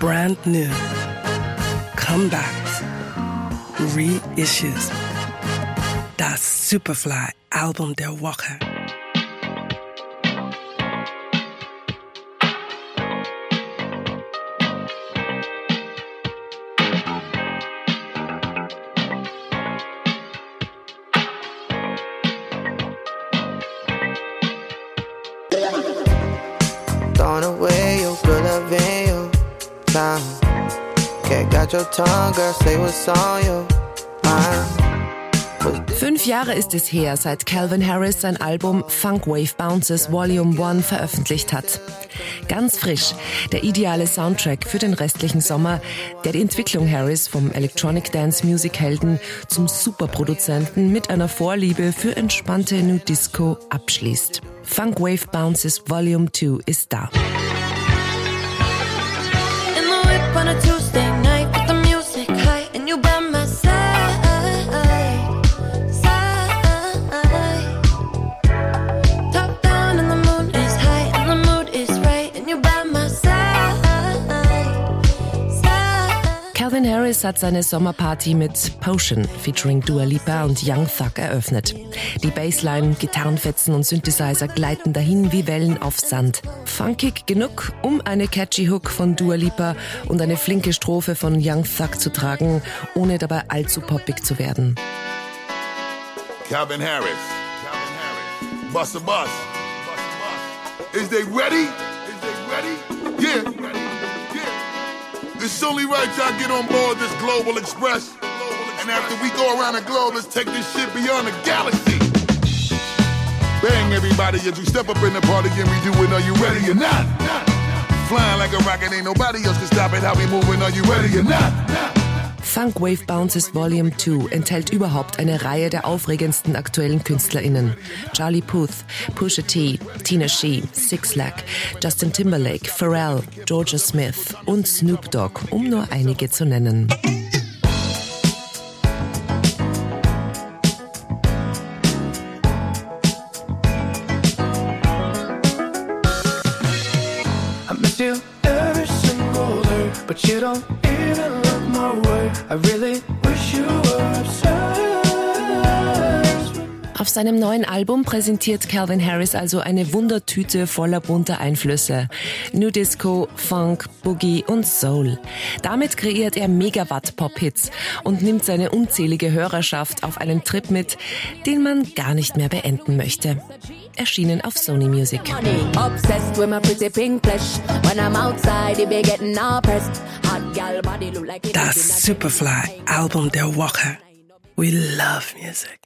brand new, comebacks, reissues. Das Superfly Album der Woche. Throwing away your. Nah. Cat got your tongue, girl, say what's on you. Fünf Jahre ist es her, seit Calvin Harris sein Album Funk Wave Bounces Volume 1 veröffentlicht hat. Ganz frisch, der ideale Soundtrack für den restlichen Sommer, der die Entwicklung Harris vom Electronic Dance Music Helden zum Superproduzenten mit einer Vorliebe für entspannte New Disco abschließt. Funk Wave Bounces Volume 2 ist da. on a Tuesday. Calvin Harris hat seine Sommerparty mit Potion featuring Dua Lipa und Young Thug eröffnet. Die Bassline, Gitarrenfetzen und Synthesizer gleiten dahin wie Wellen auf Sand. Funkig genug, um eine catchy Hook von Dua Lipa und eine flinke Strophe von Young Thug zu tragen, ohne dabei allzu poppig zu werden. Calvin Harris. Calvin Harris. Bust a bus. Is they ready? Is they ready? Yeah. It's only right y'all get on board this Global Express. And after we go around the globe, let's take this shit beyond the galaxy. Bang everybody as we step up in the party and we do it. Are you ready or not? Flying like a rocket, ain't nobody else can stop it. How we moving? Are you ready or not? Funk Wave Bounces Volume 2 enthält überhaupt eine Reihe der aufregendsten aktuellen KünstlerInnen. Charlie Puth, Pusha T, Tina Shee, Six Lack, Justin Timberlake, Pharrell, Georgia Smith und Snoop Dogg, um nur einige zu nennen. But you don't even I really wish you were upset. Auf seinem neuen Album präsentiert Calvin Harris also eine Wundertüte voller bunter Einflüsse. New Disco, Funk, Boogie und Soul. Damit kreiert er Megawatt-Pop-Hits und nimmt seine unzählige Hörerschaft auf einen Trip mit, den man gar nicht mehr beenden möchte. Erschienen auf Sony Music. Das Superfly Album der Woche. We love music.